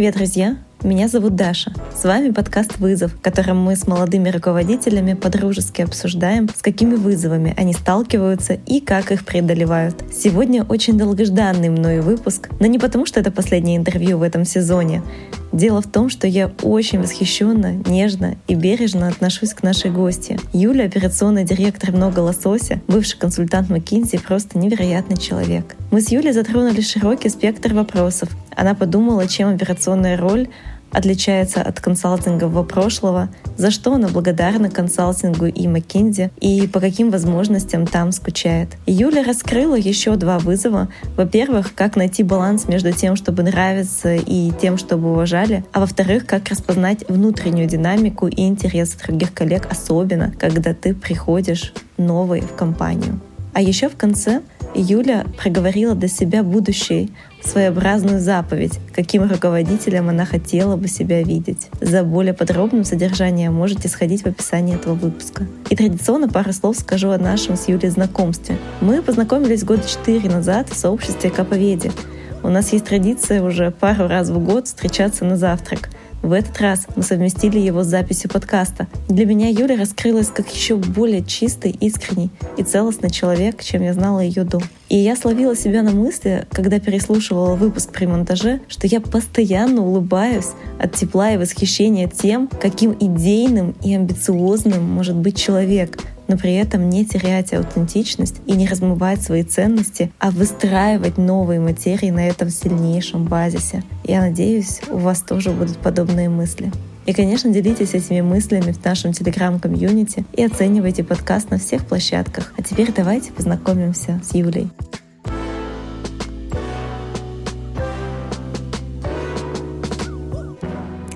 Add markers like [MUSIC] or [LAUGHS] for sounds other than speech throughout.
Привет, друзья! Меня зовут Даша. С вами подкаст «Вызов», в котором мы с молодыми руководителями подружески обсуждаем, с какими вызовами они сталкиваются и как их преодолевают. Сегодня очень долгожданный мною выпуск, но не потому, что это последнее интервью в этом сезоне. Дело в том, что я очень восхищенно, нежно и бережно отношусь к нашей гости. Юля, операционный директор «Много лосося», бывший консультант McKinsey, просто невероятный человек. Мы с Юлей затронули широкий спектр вопросов. Она подумала, чем операционная роль отличается от консалтингового прошлого, за что она благодарна консалтингу и McKinsey и по каким возможностям там скучает. Юля раскрыла еще два вызова. Во-первых, как найти баланс между тем, чтобы нравиться и тем, чтобы уважали, а во-вторых, как распознать внутреннюю динамику и интересы других коллег, особенно когда ты приходишь новый в компанию. А еще в конце Юля проговорила для себя будущий своеобразную заповедь, каким руководителем она хотела бы себя видеть. За более подробным содержанием можете сходить в описании этого выпуска. И традиционно пару слов скажу о нашем с Юлей знакомстве. Мы познакомились года четыре назад в сообществе Каповеди. У нас есть традиция уже пару раз в год встречаться на завтрак — в этот раз мы совместили его с записью подкаста. Для меня Юля раскрылась как еще более чистый, искренний и целостный человек, чем я знала ее до. И я словила себя на мысли, когда переслушивала выпуск при монтаже, что я постоянно улыбаюсь от тепла и восхищения тем, каким идейным и амбициозным может быть человек, но при этом не терять аутентичность и не размывать свои ценности, а выстраивать новые материи на этом сильнейшем базисе. Я надеюсь, у вас тоже будут подобные мысли. И, конечно, делитесь этими мыслями в нашем телеграм-комьюнити и оценивайте подкаст на всех площадках. А теперь давайте познакомимся с Юлей.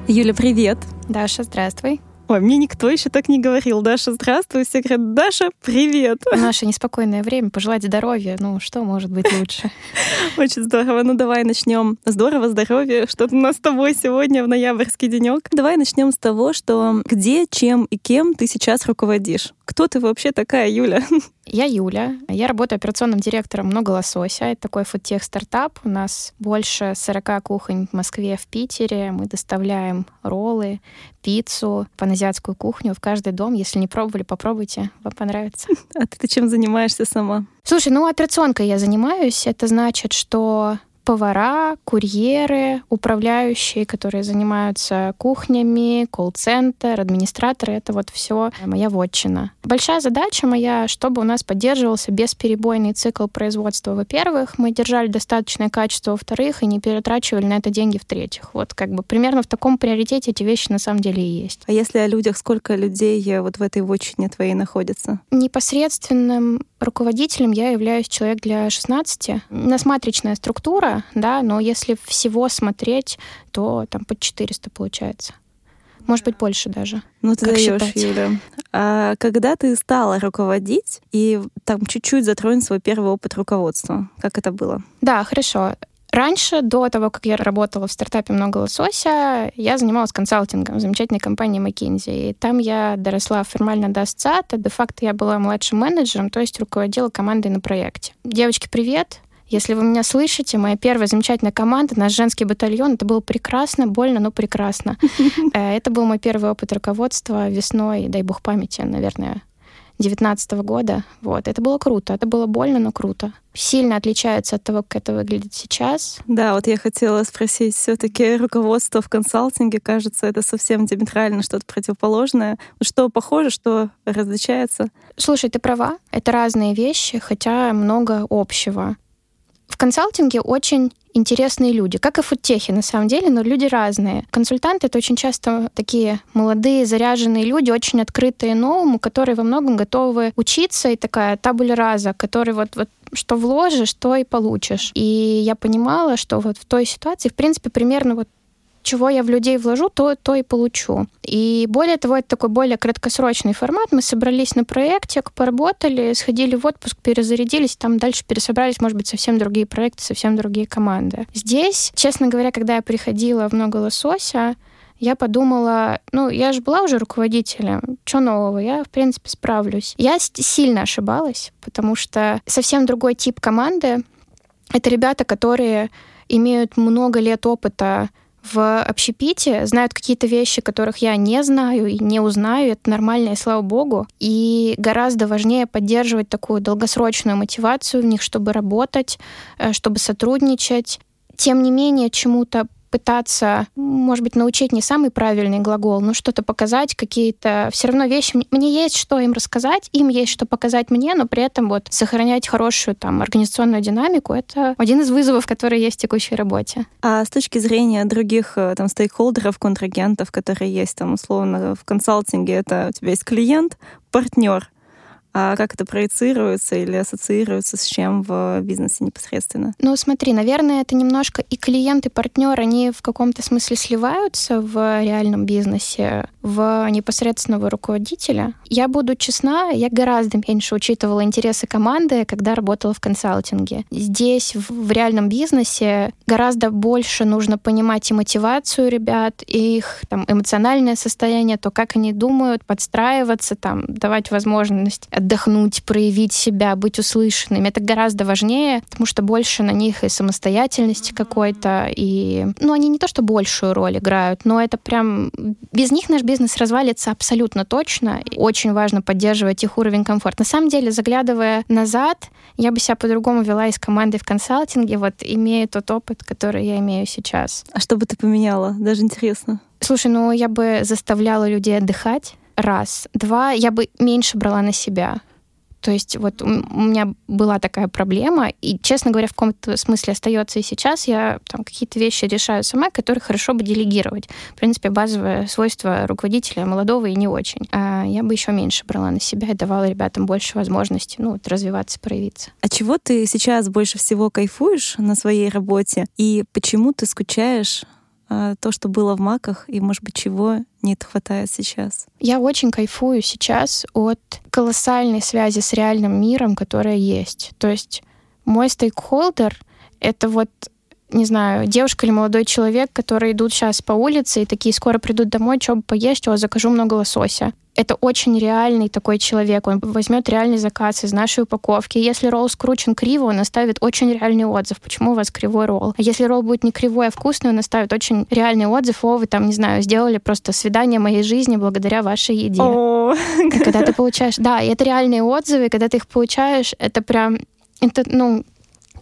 Юля, привет! Даша, здравствуй. Ой, мне никто еще так не говорил. Даша, здравствуй. Все говорят, Даша, привет. Наше неспокойное время пожелать здоровья. Ну, что может быть лучше? [LAUGHS] Очень здорово. Ну, давай начнем. Здорово, здоровье. Что у нас с тобой сегодня в ноябрьский денек. Давай начнем с того, что где, чем и кем ты сейчас руководишь. Кто ты вообще такая, Юля? [LAUGHS] Я Юля. Я работаю операционным директором «Много лосося». Это такой фудтех-стартап. У нас больше 40 кухонь в Москве, в Питере. Мы доставляем роллы, пиццу, паназиатскую кухню в каждый дом. Если не пробовали, попробуйте. Вам понравится. [LAUGHS] А ты чем занимаешься сама? Слушай, ну операционкой я занимаюсь. Это значит, что повара, курьеры, управляющие, которые занимаются кухнями, колл-центр, администраторы. Это вот все моя вотчина. Большая задача моя, чтобы у нас поддерживался бесперебойный цикл производства. Во-первых, мы держали достаточное качество, во-вторых, и не перетрачивали на это деньги, в-третьих. Вот как бы примерно в таком приоритете эти вещи на самом деле и есть. А если о людях, сколько людей вот в этой вотчине твоей находится? Непосредственным руководителем я являюсь человек для 16. У нас матричная структура, да, но если всего смотреть, то там под 400 получается. Может быть, больше даже. Ну, ты как даешь, считать? Юля. А когда ты стала руководить и там чуть-чуть затронуть свой первый опыт руководства, как это было? Да, хорошо. Раньше, до того, как я работала в стартапе «Много лосося», я занималась консалтингом в замечательной компании McKinsey. И там я доросла формально до ассоциата. Де-факто я была младшим менеджером, то есть руководила командой на проекте. Девочки, привет! Если вы меня слышите, моя первая замечательная команда, наш женский батальон, это было прекрасно, больно, но прекрасно. [LAUGHS] Э, это был мой первый опыт руководства весной, дай бог памяти, наверное, 2019 года. Вот. Это было круто. Это было больно, но круто. Сильно отличается от того, как это выглядит сейчас. Да, вот я хотела спросить, все-таки руководство в консалтинге, кажется, это совсем диаметрально что-то противоположное. Что похоже, что различается? Слушай, ты права. Это разные вещи, хотя много общего. В консалтинге очень интересные люди, как и в фудтехе на самом деле, но люди разные. Консультанты — это очень часто такие молодые, заряженные люди, очень открытые новому, которые во многом готовы учиться, и такая табуля раза, который вот, вот что вложишь, то и получишь. И я понимала, что вот в той ситуации, в принципе, примерно вот чего я в людей вложу, то, то и получу. И более того, это такой более краткосрочный формат. Мы собрались на проекте, поработали, сходили в отпуск, перезарядились, там дальше пересобрались, может быть, совсем другие проекты, совсем другие команды. Здесь, честно говоря, когда я приходила в «Много лосося», я подумала, ну, я же была уже руководителем, что нового, я, в принципе, справлюсь. Я сильно ошибалась, потому что совсем другой тип команды. Это ребята, которые имеют много лет опыта в общепите, знают какие-то вещи, которых я не знаю и не узнаю. Это нормально, и слава богу. И гораздо важнее поддерживать такую долгосрочную мотивацию в них, чтобы работать, э, чтобы сотрудничать. Тем не менее, чему-то пытаться, может быть, научить не самый правильный глагол, но что-то показать, какие-то все равно вещи. Мне есть что им рассказать, им есть что показать мне, но при этом вот сохранять хорошую там организационную динамику — это один из вызовов, которые есть в текущей работе. А с точки зрения других э, там стейкхолдеров, контрагентов, которые есть там условно в консалтинге, это у тебя есть клиент, партнер, а как это проецируется или ассоциируется с чем в бизнесе непосредственно? Ну, смотри, наверное, это немножко и клиент, и партнер, они в каком-то смысле сливаются в реальном бизнесе, в непосредственного руководителя. Я буду честна, я гораздо меньше учитывала интересы команды, когда работала в консалтинге. Здесь, в реальном бизнесе, гораздо больше нужно понимать и мотивацию ребят, и их там, эмоциональное состояние, то, как они думают, подстраиваться, там, давать возможность отдохнуть, проявить себя, быть услышанными. Это гораздо важнее, потому что больше на них и самостоятельности какой-то, и... Ну, они не то, что большую роль играют, но это прям... Без них наш бизнес развалится абсолютно точно. И очень важно поддерживать их уровень комфорта. На самом деле, заглядывая назад, я бы себя по-другому вела из команды в консалтинге, вот имея тот опыт, который я имею сейчас. А что бы ты поменяла? Даже интересно. Слушай, ну я бы заставляла людей отдыхать, раз. Два, я бы меньше брала на себя. То есть вот у меня была такая проблема, и, честно говоря, в каком-то смысле остается и сейчас. Я там какие-то вещи решаю сама, которые хорошо бы делегировать. В принципе, базовое свойство руководителя молодого и не очень. А я бы еще меньше брала на себя и давала ребятам больше возможностей ну, вот, развиваться, проявиться. А чего ты сейчас больше всего кайфуешь на своей работе? И почему ты скучаешь то, что было в маках, и, может быть, чего не хватает сейчас? Я очень кайфую сейчас от колоссальной связи с реальным миром, которая есть. То есть мой стейкхолдер — это вот не знаю, девушка или молодой человек, которые идут сейчас по улице и такие скоро придут домой, что бы поесть, о, закажу много лосося это очень реальный такой человек. Он возьмет реальный заказ из нашей упаковки. Если ролл скручен криво, он оставит очень реальный отзыв, почему у вас кривой ролл. А если ролл будет не кривой, а вкусный, он оставит очень реальный отзыв, о, вы там, не знаю, сделали просто свидание моей жизни благодаря вашей еде. когда ты получаешь... Да, и это реальные отзывы, когда ты их получаешь, это прям это, ну,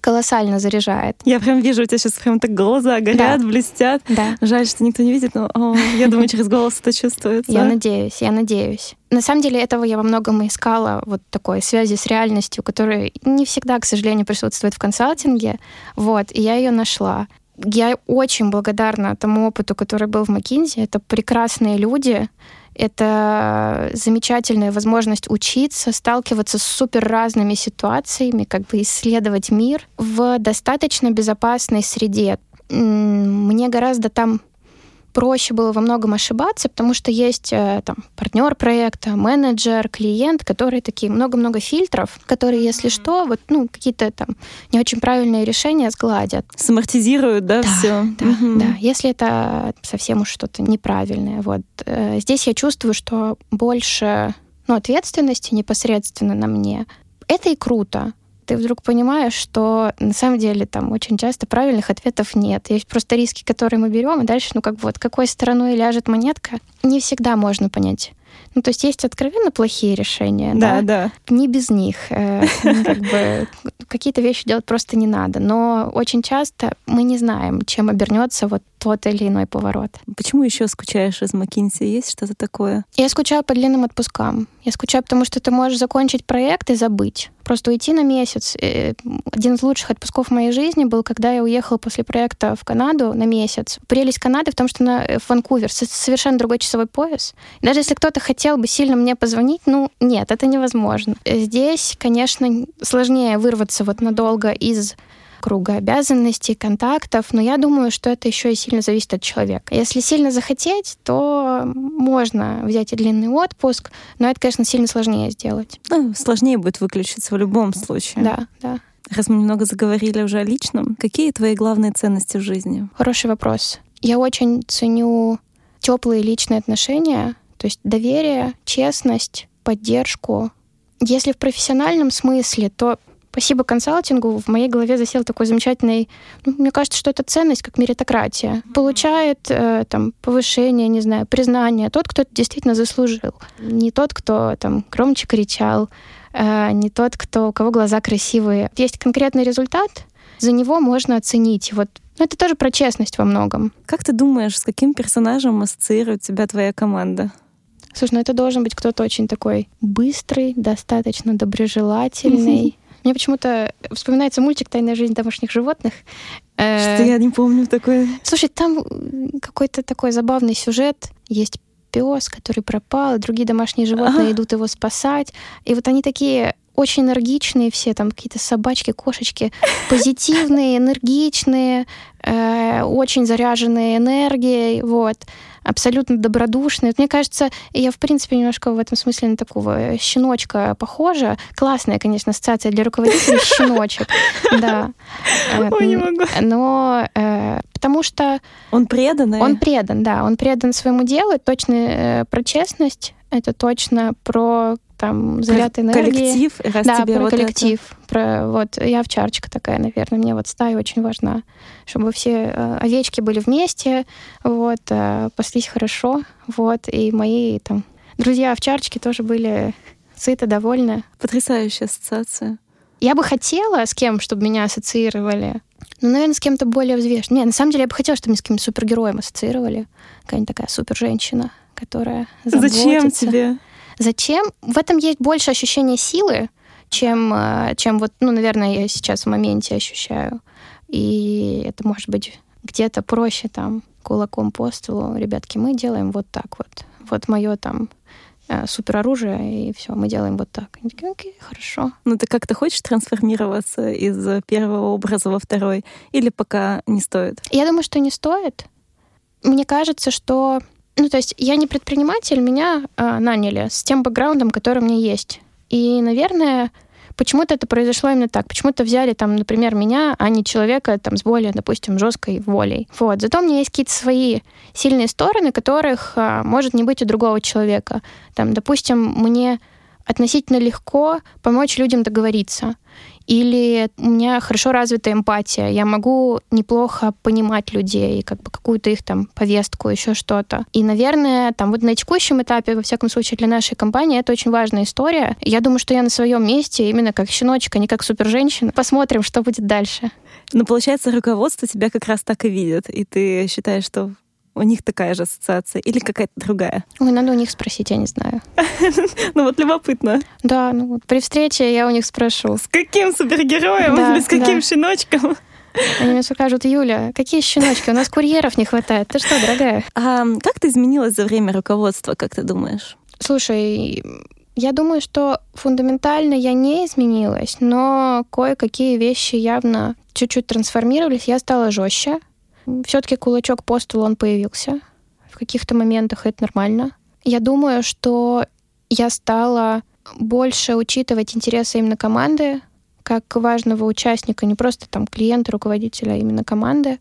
колоссально заряжает. Я прям вижу, у тебя сейчас прям так глаза горят, да. блестят. Да. Жаль, что никто не видит, но о, я думаю, [LAUGHS] через голос это чувствуется. Я надеюсь, я надеюсь. На самом деле этого я во многом искала, вот такой связи с реальностью, которая не всегда, к сожалению, присутствует в консалтинге. Вот, и я ее нашла. Я очень благодарна тому опыту, который был в Макинзи. Это прекрасные люди, это замечательная возможность учиться, сталкиваться с супер разными ситуациями, как бы исследовать мир в достаточно безопасной среде. Мне гораздо там проще было во многом ошибаться, потому что есть э, там партнер проекта, менеджер, клиент, которые такие много-много фильтров, которые, если что, вот ну какие-то там не очень правильные решения сгладят. Самортизируют, да, да все. Да, угу. да. Если это совсем уж что-то неправильное, вот э, здесь я чувствую, что больше ну, ответственности непосредственно на мне. Это и круто ты вдруг понимаешь, что на самом деле там очень часто правильных ответов нет. Есть просто риски, которые мы берем, и дальше, ну как бы вот какой стороной ляжет монетка, не всегда можно понять. Ну, то есть есть откровенно плохие решения, да, да, да. не без них. Э, как бы [LAUGHS] какие-то вещи делать просто не надо. Но очень часто мы не знаем, чем обернется вот тот или иной поворот. Почему еще скучаешь из Макинси? Есть что-то такое? Я скучаю по длинным отпускам. Я скучаю, потому что ты можешь закончить проект и забыть. Просто уйти на месяц. Э, один из лучших отпусков в моей жизни был, когда я уехала после проекта в Канаду на месяц. Прелесть Канады в том, что на э, Ванкувер совершенно другой часовой пояс. Даже если кто-то хотел бы сильно мне позвонить, ну, нет, это невозможно. Здесь, конечно, сложнее вырваться вот надолго из круга обязанностей, контактов, но я думаю, что это еще и сильно зависит от человека. Если сильно захотеть, то можно взять и длинный отпуск, но это, конечно, сильно сложнее сделать. Ну, сложнее будет выключиться в любом случае. Да, да. Раз мы немного заговорили уже о личном, какие твои главные ценности в жизни? Хороший вопрос. Я очень ценю теплые личные отношения, то есть доверие, честность, поддержку. Если в профессиональном смысле, то спасибо консалтингу в моей голове засел такой замечательный, ну, мне кажется, что это ценность как меритократия. Получает э, там повышение, не знаю, признание тот, кто это действительно заслужил. Не тот, кто там громче кричал, э, не тот, кто, у кого глаза красивые. Есть конкретный результат, за него можно оценить. Вот ну, это тоже про честность во многом. Как ты думаешь, с каким персонажем ассоциирует тебя твоя команда? Слушай, ну это должен быть кто-то очень такой быстрый, достаточно доброжелательный. [LAUGHS] Мне почему-то вспоминается мультик «Тайная жизнь домашних животных». Э, Что я не помню такое. Слушай, там какой-то такой забавный сюжет. Есть пес, который пропал, другие домашние животные ага. идут его спасать. И вот они такие очень энергичные все, там какие-то собачки, кошечки, [LAUGHS] позитивные, энергичные, э, очень заряженные энергией, вот, абсолютно добродушные. Мне кажется, я, в принципе, немножко в этом смысле на такого щеночка похожа. Классная, конечно, ассоциация для руководителей [LAUGHS] щеночек, да. Ой, не могу. Но э, потому что... Он предан? Он предан, да. Он предан своему делу. Точно э, про честность, это точно про там заряд энергии. Коллектив, раз да, тебе про вот коллектив. Это... Про вот я овчарочка такая, наверное, мне вот стая очень важна, чтобы все э, овечки были вместе, вот э, паслись хорошо, вот и мои там друзья овчарочки тоже были сыты, довольны. Потрясающая ассоциация. Я бы хотела с кем, чтобы меня ассоциировали. Ну, наверное, с кем-то более взвешенным. Не, на самом деле я бы хотела, чтобы меня с каким-то супергероем ассоциировали. Какая-нибудь такая супер-женщина, которая заботится. Зачем тебе? Зачем? В этом есть больше ощущения силы, чем, э, чем вот, ну, наверное, я сейчас в моменте ощущаю. И это может быть где-то проще там кулаком по столу. Ребятки, мы делаем вот так вот. Вот мое там э, супероружие, и все, мы делаем вот так. Они такие, окей, хорошо. Ну ты как-то хочешь трансформироваться из первого образа во второй? Или пока не стоит? Я думаю, что не стоит. Мне кажется, что ну, то есть я не предприниматель, меня э, наняли с тем бэкграундом, который у меня есть. И, наверное, почему-то это произошло именно так. Почему-то взяли там, например, меня, а не человека там с более, допустим, жесткой волей. Вот. Зато у меня есть какие-то свои сильные стороны, которых а, может не быть у другого человека. Там, допустим, мне относительно легко помочь людям договориться или у меня хорошо развита эмпатия, я могу неплохо понимать людей, как бы какую-то их там повестку, еще что-то. И, наверное, там вот на текущем этапе, во всяком случае, для нашей компании это очень важная история. Я думаю, что я на своем месте именно как щеночек, а не как суперженщина. Посмотрим, что будет дальше. Ну, получается, руководство тебя как раз так и видит, и ты считаешь, что у них такая же ассоциация или какая-то другая? Ой, надо у них спросить, я не знаю. [LAUGHS] Ну вот любопытно. Да, ну вот при встрече я у них спрошу. С каким супергероем или с каким щеночком? Они мне скажут, Юля, какие щеночки? У нас курьеров не хватает. Ты что, дорогая? А как ты изменилась за время руководства, как ты думаешь? Слушай, я думаю, что фундаментально я не изменилась, но кое-какие вещи явно чуть-чуть трансформировались. Я стала жестче, все-таки кулачок по столу он появился. В каких-то моментах это нормально. Я думаю, что я стала больше учитывать интересы именно команды, как важного участника, не просто там клиента, руководителя, а именно команды.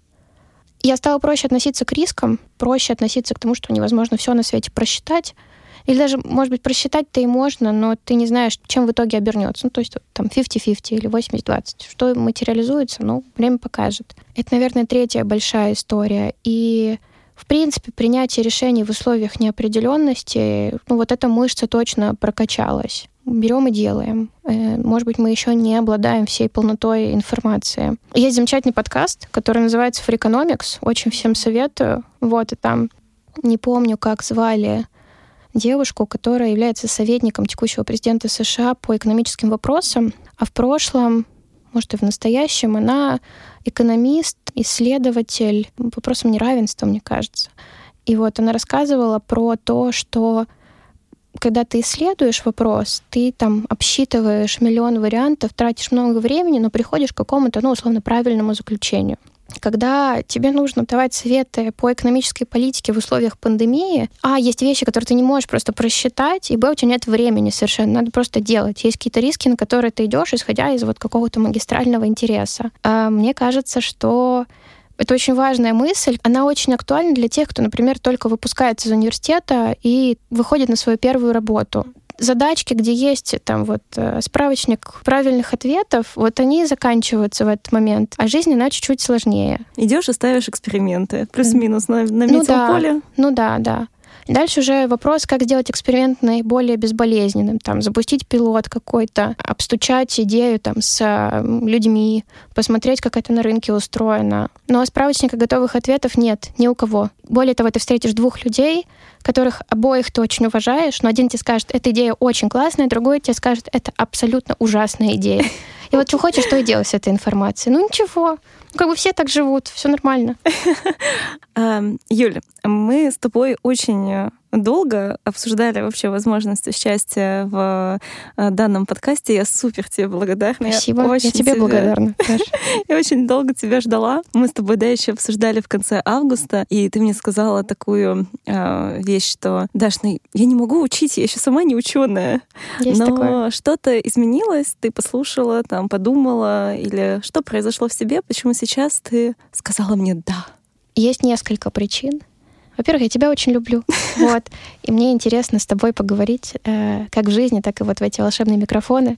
Я стала проще относиться к рискам, проще относиться к тому, что невозможно все на свете просчитать. Или даже, может быть, просчитать-то и можно, но ты не знаешь, чем в итоге обернется. Ну, то есть там 50-50 или 80-20. Что материализуется, ну, время покажет. Это, наверное, третья большая история. И в принципе, принятие решений в условиях неопределенности, ну вот эта мышца точно прокачалась. Берем и делаем. Э, может быть, мы еще не обладаем всей полнотой информации. Есть замечательный подкаст, который называется Freakonomics. Очень всем советую. Вот, и там не помню, как звали девушку, которая является советником текущего президента США по экономическим вопросам, а в прошлом, может и в настоящем, она экономист, исследователь по вопросам неравенства, мне кажется. И вот она рассказывала про то, что когда ты исследуешь вопрос, ты там обсчитываешь миллион вариантов, тратишь много времени, но приходишь к какому-то, ну, условно, правильному заключению когда тебе нужно давать советы по экономической политике в условиях пандемии, а, есть вещи, которые ты не можешь просто просчитать, и, б, у тебя нет времени совершенно, надо просто делать. Есть какие-то риски, на которые ты идешь, исходя из вот какого-то магистрального интереса. А мне кажется, что это очень важная мысль. Она очень актуальна для тех, кто, например, только выпускается из университета и выходит на свою первую работу задачки, где есть там вот э, справочник правильных ответов, вот они заканчиваются в этот момент, а жизнь она чуть-чуть сложнее. Идешь и ставишь эксперименты, плюс-минус на, на ну, да. Ну да, да. Дальше уже вопрос, как сделать эксперимент наиболее безболезненным. Там, запустить пилот какой-то, обстучать идею там, с людьми, посмотреть, как это на рынке устроено. Но справочника готовых ответов нет ни у кого. Более того, ты встретишь двух людей, которых обоих ты очень уважаешь, но один тебе скажет, эта идея очень классная, другой тебе скажет, это абсолютно ужасная идея. И вот что хочешь, что и делать с этой информацией. Ну ничего, как бы все так живут, все нормально. [LAUGHS] Юля, мы с тобой очень долго обсуждали вообще возможность участия в э, данном подкасте. Я супер тебе благодарна. Спасибо. Я, очень я тебе благодарна. [LAUGHS] Я очень долго тебя ждала. Мы с тобой, да, еще обсуждали в конце августа, и ты мне сказала такую э, вещь, что, Даш, ну, я не могу учить, я еще сама не ученая. Есть Но что-то изменилось, ты послушала, там, подумала, или что произошло в себе, почему сейчас ты сказала мне «да». Есть несколько причин. Во-первых, я тебя очень люблю. [LAUGHS] Вот. И мне интересно с тобой поговорить, э, как в жизни, так и вот в эти волшебные микрофоны.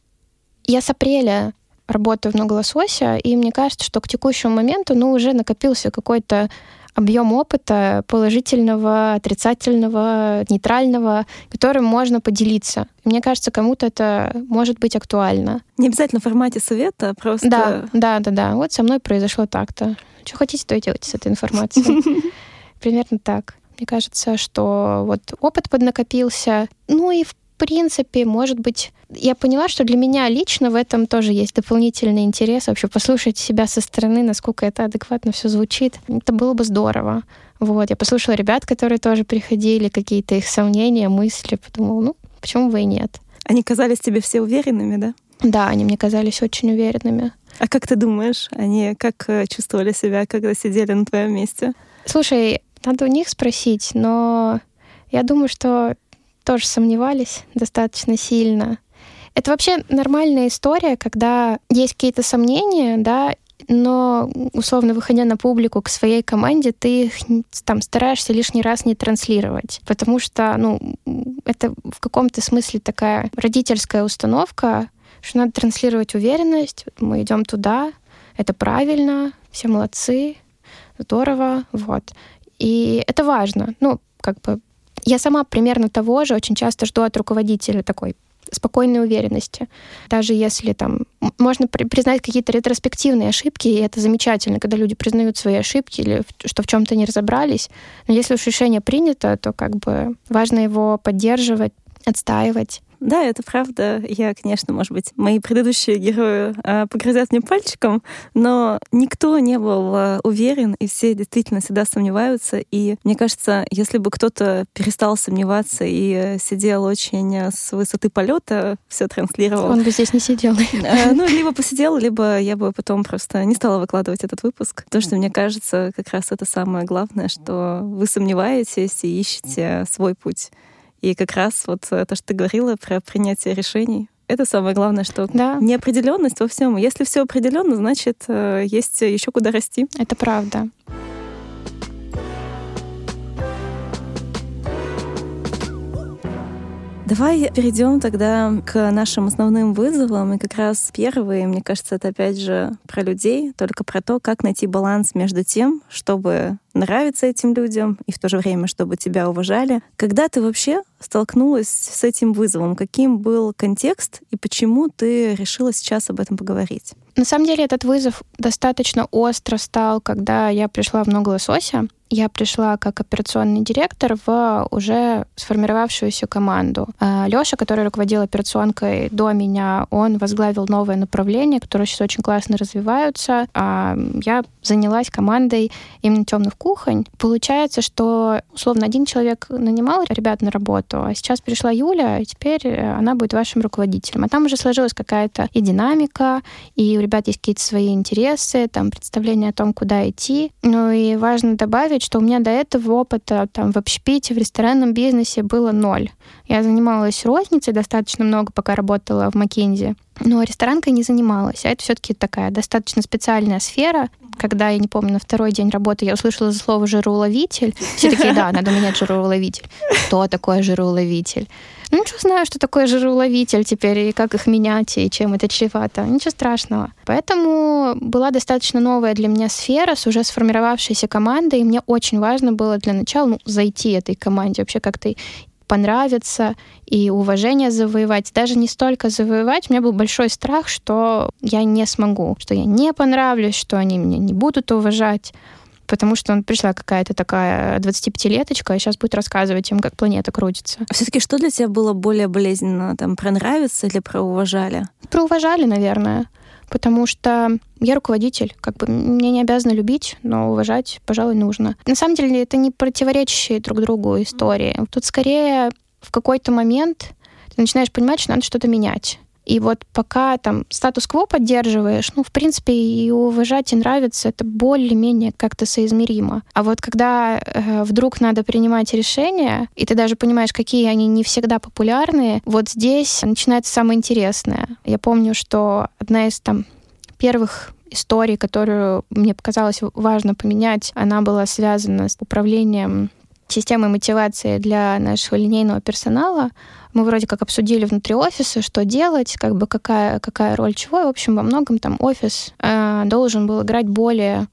Я с апреля работаю в «Много лосося», и мне кажется, что к текущему моменту, ну, уже накопился какой-то объем опыта положительного, отрицательного, нейтрального, которым можно поделиться. Мне кажется, кому-то это может быть актуально. Не обязательно в формате совета, а просто... Да, да, да, да. Вот со мной произошло так-то. Что хотите, то и делайте с этой информацией. [LAUGHS] Примерно так. Мне кажется, что вот опыт поднакопился. Ну и в принципе, может быть, я поняла, что для меня лично в этом тоже есть дополнительный интерес, вообще послушать себя со стороны, насколько это адекватно все звучит. Это было бы здорово. Вот, я послушала ребят, которые тоже приходили, какие-то их сомнения, мысли, подумала, ну, почему бы и нет. Они казались тебе все уверенными, да? Да, они мне казались очень уверенными. А как ты думаешь, они как э, чувствовали себя, когда сидели на твоем месте? Слушай, надо у них спросить, но я думаю, что тоже сомневались достаточно сильно. Это вообще нормальная история, когда есть какие-то сомнения, да, но, условно, выходя на публику к своей команде, ты их там стараешься лишний раз не транслировать, потому что, ну, это в каком-то смысле такая родительская установка, что надо транслировать уверенность, мы идем туда, это правильно, все молодцы, здорово, вот. И это важно. Ну, как бы я сама примерно того же очень часто жду от руководителя такой спокойной уверенности. Даже если там можно при признать какие-то ретроспективные ошибки, и это замечательно, когда люди признают свои ошибки или что в чем-то не разобрались. Но если уж решение принято, то как бы важно его поддерживать, отстаивать. Да, это правда. Я, конечно, может быть, мои предыдущие герои э, погрозят мне пальчиком, но никто не был э, уверен, и все действительно всегда сомневаются. И мне кажется, если бы кто-то перестал сомневаться и э, сидел очень э, с высоты полета, все транслировал. Он бы здесь не сидел. [LAUGHS] Э, ну, либо посидел, либо я бы потом просто не стала выкладывать этот выпуск. Потому что мне кажется, как раз это самое главное, что вы сомневаетесь и ищете свой путь. И как раз вот э, то, что ты говорила про принятие решений, это самое главное, что да. неопределенность во всем. Если все определенно, значит, э, есть еще куда расти. Это правда. Давай перейдем тогда к нашим основным вызовам. И как раз первый, мне кажется, это опять же про людей, только про то, как найти баланс между тем, чтобы нравиться этим людям и в то же время, чтобы тебя уважали. Когда ты вообще столкнулась с этим вызовом? Каким был контекст и почему ты решила сейчас об этом поговорить? На самом деле этот вызов достаточно остро стал, когда я пришла в «Много лосося» я пришла как операционный директор в уже сформировавшуюся команду. А, Лёша, который руководил операционкой до меня, он возглавил новое направление, которое сейчас очень классно развиваются. А я занялась командой именно темных кухонь. Получается, что условно один человек нанимал ребят на работу, а сейчас пришла Юля, и теперь э, она будет вашим руководителем. А там уже сложилась какая-то и динамика, и у ребят есть какие-то свои интересы, там представление о том, куда идти. Ну и важно добавить, что у меня до этого опыта там в общепите, в ресторанном бизнесе было ноль. Я занималась розницей достаточно много, пока работала в Маккензи, но ресторанкой не занималась. А это все-таки такая достаточно специальная сфера. Когда, я не помню, на второй день работы я услышала за слово «жироуловитель», все такие, да, надо менять жироуловитель. Что такое жироуловитель? Ну, что знаю, что такое жироуловитель теперь, и как их менять, и чем это чревато. Ничего страшного. Поэтому была достаточно новая для меня сфера с уже сформировавшейся командой, и мне очень важно было для начала ну, зайти этой команде, вообще как-то понравиться и уважение завоевать. Даже не столько завоевать, у меня был большой страх, что я не смогу, что я не понравлюсь, что они меня не будут уважать потому что он пришла какая-то такая 25-леточка, и сейчас будет рассказывать им, как планета крутится. А все-таки что для тебя было более болезненно? Там, про нравится или про уважали? Про уважали, наверное. Потому что я руководитель, как бы мне не обязаны любить, но уважать, пожалуй, нужно. На самом деле это не противоречащие друг другу истории. Тут скорее в какой-то момент ты начинаешь понимать, что надо что-то менять. И вот пока там статус-кво поддерживаешь, ну, в принципе, и уважать, и нравится, это более-менее как-то соизмеримо. А вот когда э, вдруг надо принимать решения, и ты даже понимаешь, какие они не всегда популярные, вот здесь начинается самое интересное. Я помню, что одна из там первых историй, которую мне показалось важно поменять, она была связана с управлением системой мотивации для нашего линейного персонала. Мы вроде как обсудили внутри офиса, что делать, как бы какая, какая роль чего. И, в общем, во многом там офис э, должен был играть более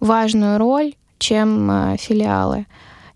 важную роль, чем э, филиалы.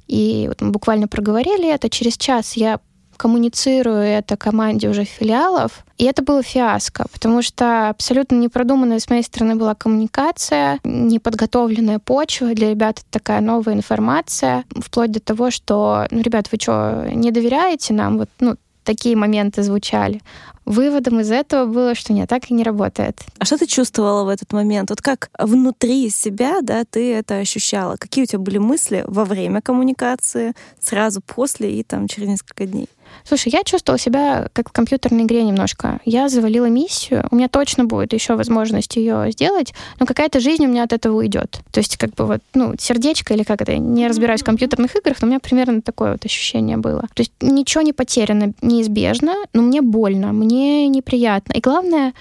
И вот мы буквально проговорили это. Через час я коммуницирую это команде уже филиалов. И это было фиаско, потому что абсолютно непродуманная с моей стороны была коммуникация, неподготовленная почва. Для ребят это такая новая информация, вплоть до того, что, ну, ребят, вы что, не доверяете нам? Вот, ну, такие моменты звучали. Выводом из этого было, что нет, так и не работает. А что ты чувствовала в этот момент? Вот как внутри себя, да, ты это ощущала? Какие у тебя были мысли во время коммуникации, сразу после и там через несколько дней? Слушай, я чувствовала себя как в компьютерной игре немножко. Я завалила миссию, у меня точно будет еще возможность ее сделать, но какая-то жизнь у меня от этого уйдет. То есть как бы вот, ну, сердечко или как это, не разбираюсь в компьютерных играх, но у меня примерно такое вот ощущение было. То есть ничего не потеряно неизбежно, но мне больно, мне неприятно. И главное,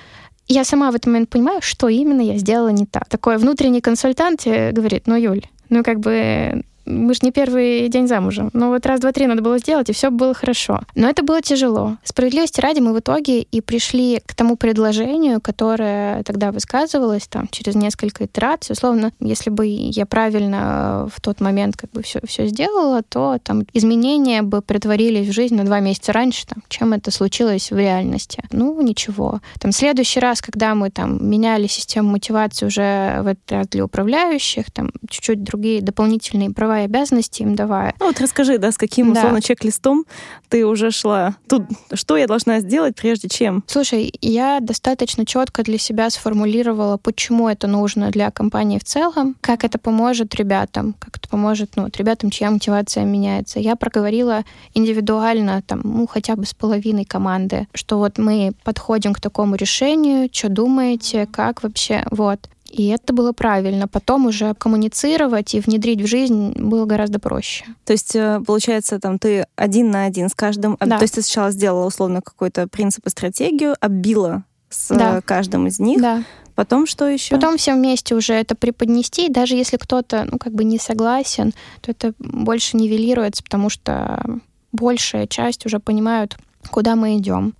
я сама в этот момент понимаю, что именно я сделала не так. Такой внутренний консультант говорит, ну, Юль, ну, как бы мы же не первый день замужем. Ну вот раз, два, три надо было сделать, и все было хорошо. Но это было тяжело. Справедливости ради мы в итоге и пришли к тому предложению, которое тогда высказывалось там через несколько итераций. Условно, если бы я правильно в тот момент как бы все, все сделала, то там изменения бы притворились в жизнь на два месяца раньше, там, чем это случилось в реальности. Ну, ничего. Там следующий раз, когда мы там меняли систему мотивации уже в этот раз для управляющих, там чуть-чуть другие дополнительные права и обязанности им давая. Ну вот расскажи, да, с каким, да. условно, чек-листом ты уже шла? Тут что я должна сделать, прежде чем? Слушай, я достаточно четко для себя сформулировала, почему это нужно для компании в целом, как это поможет ребятам, как это поможет, ну, вот ребятам, чья мотивация меняется. Я проговорила индивидуально, там, ну, хотя бы с половиной команды, что вот мы подходим к такому решению, что думаете, как вообще, вот. И это было правильно. Потом уже коммуницировать и внедрить в жизнь было гораздо проще. То есть, э, получается, там ты один на один с каждым. Да. То есть ты сначала сделала условно какой-то принцип и стратегию, оббила с да. каждым из них. Да. Потом что еще? Потом все вместе уже это преподнести. Даже если кто-то, ну, как бы не согласен, то это больше нивелируется, потому что большая часть уже понимают, куда мы идем.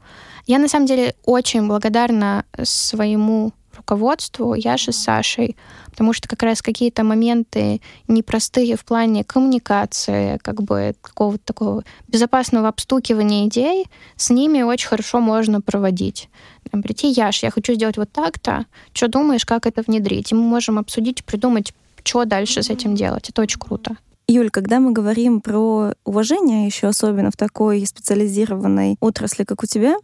Я на самом деле очень благодарна своему руководству Яши с Сашей, потому что как раз какие-то моменты непростые в плане коммуникации, как бы какого-то такого безопасного обстукивания идей, с ними очень хорошо можно проводить. Там, прийти, Яш, я хочу сделать вот так-то, что думаешь, как это внедрить? И мы можем обсудить, придумать, что дальше с этим делать. Это очень круто. Юль, когда мы говорим про уважение, еще особенно в такой специализированной отрасли, как у тебя,